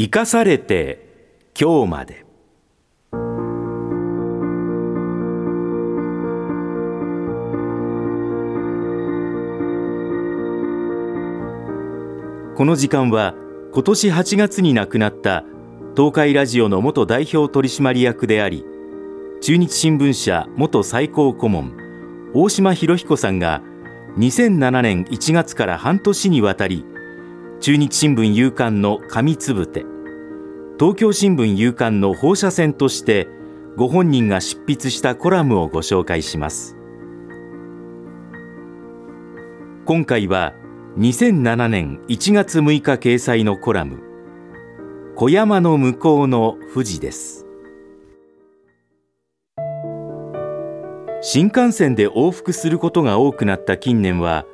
生かされて今日まで。この時間は今年8月に亡くなった東海ラジオの元代表取締役であり中日新聞社元最高顧問大島博彦さんが2007年1月から半年にわたり中日新聞夕刊の紙つぶて。東京新聞夕刊の放射線としてご本人が執筆したコラムをご紹介します。今回は2007年1月6日掲載のコラム。小山の向こうの富士です。新幹線で往復することが多くなった近年は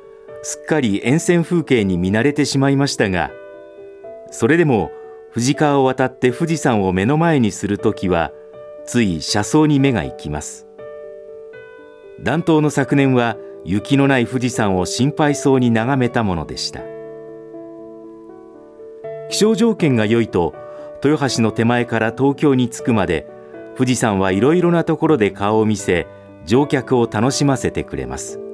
すっかり沿線風景に見慣れてしまいましたがそれでも富士川を渡って富士山を目の前にするときはつい車窓に目が行きます。暖冬の昨年は雪のない富士山を心配そうに眺めたものでした。気象条件が良いと豊橋の手前から東京に着くまで富士山はいろいろなところで顔を見せ乗客を楽しませてくれます。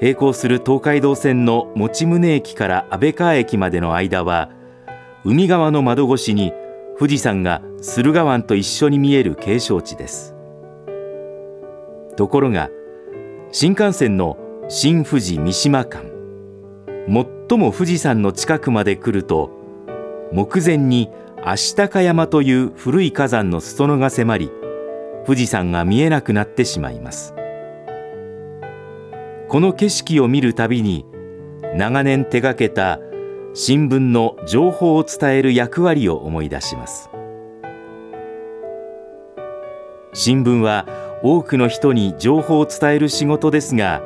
並行する東海道線の用宗駅から安倍川駅までの間は海側の窓越しに富士山が駿河湾と一緒に見える景勝地です。ところが新幹線の新富士三島間最も富士山の近くまで来ると目前に足高山という古い火山の裾野が迫り富士山が見えなくなってしまいます。この景色を見るたびに長年手がけた新聞の情報を伝える役割を思い出します。新聞は多くの人に情報を伝える仕事ですが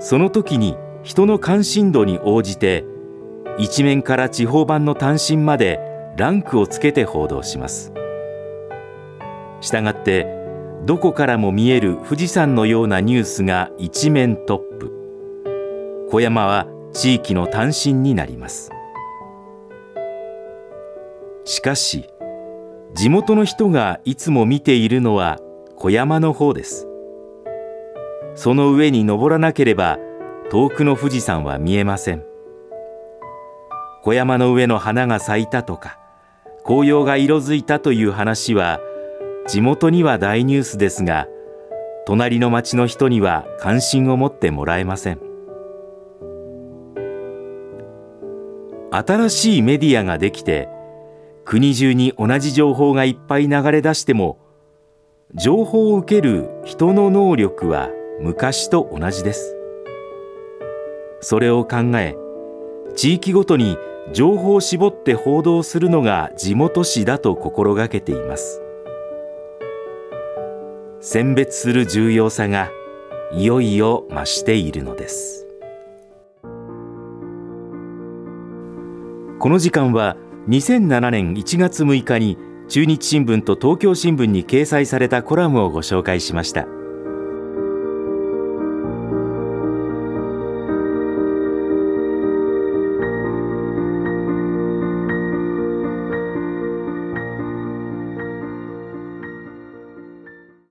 その時に人の関心度に応じて一面から地方版の単身までランクをつけて報道します。したがってどこからも見える富士山のようなニュースが一面トップ。小山は地域の単身になります。しかし地元の人がいつも見ているのは小山の方です。その上に登らなければ遠くの富士山は見えません。小山の上の花が咲いたとか紅葉が色づいたという話は地元には大ニュースですが隣の町の人には関心を持ってもらえません。新しいメディアができて国中に同じ情報がいっぱい流れ出しても情報を受ける人の能力は昔と同じです。それを考え地域ごとに情報を絞って報道するのが地元紙だと心がけています。選別する重要さがいよいよ増しているのですこの時間は2007年1月6日に中日新聞と東京新聞に掲載されたコラムをご紹介しました。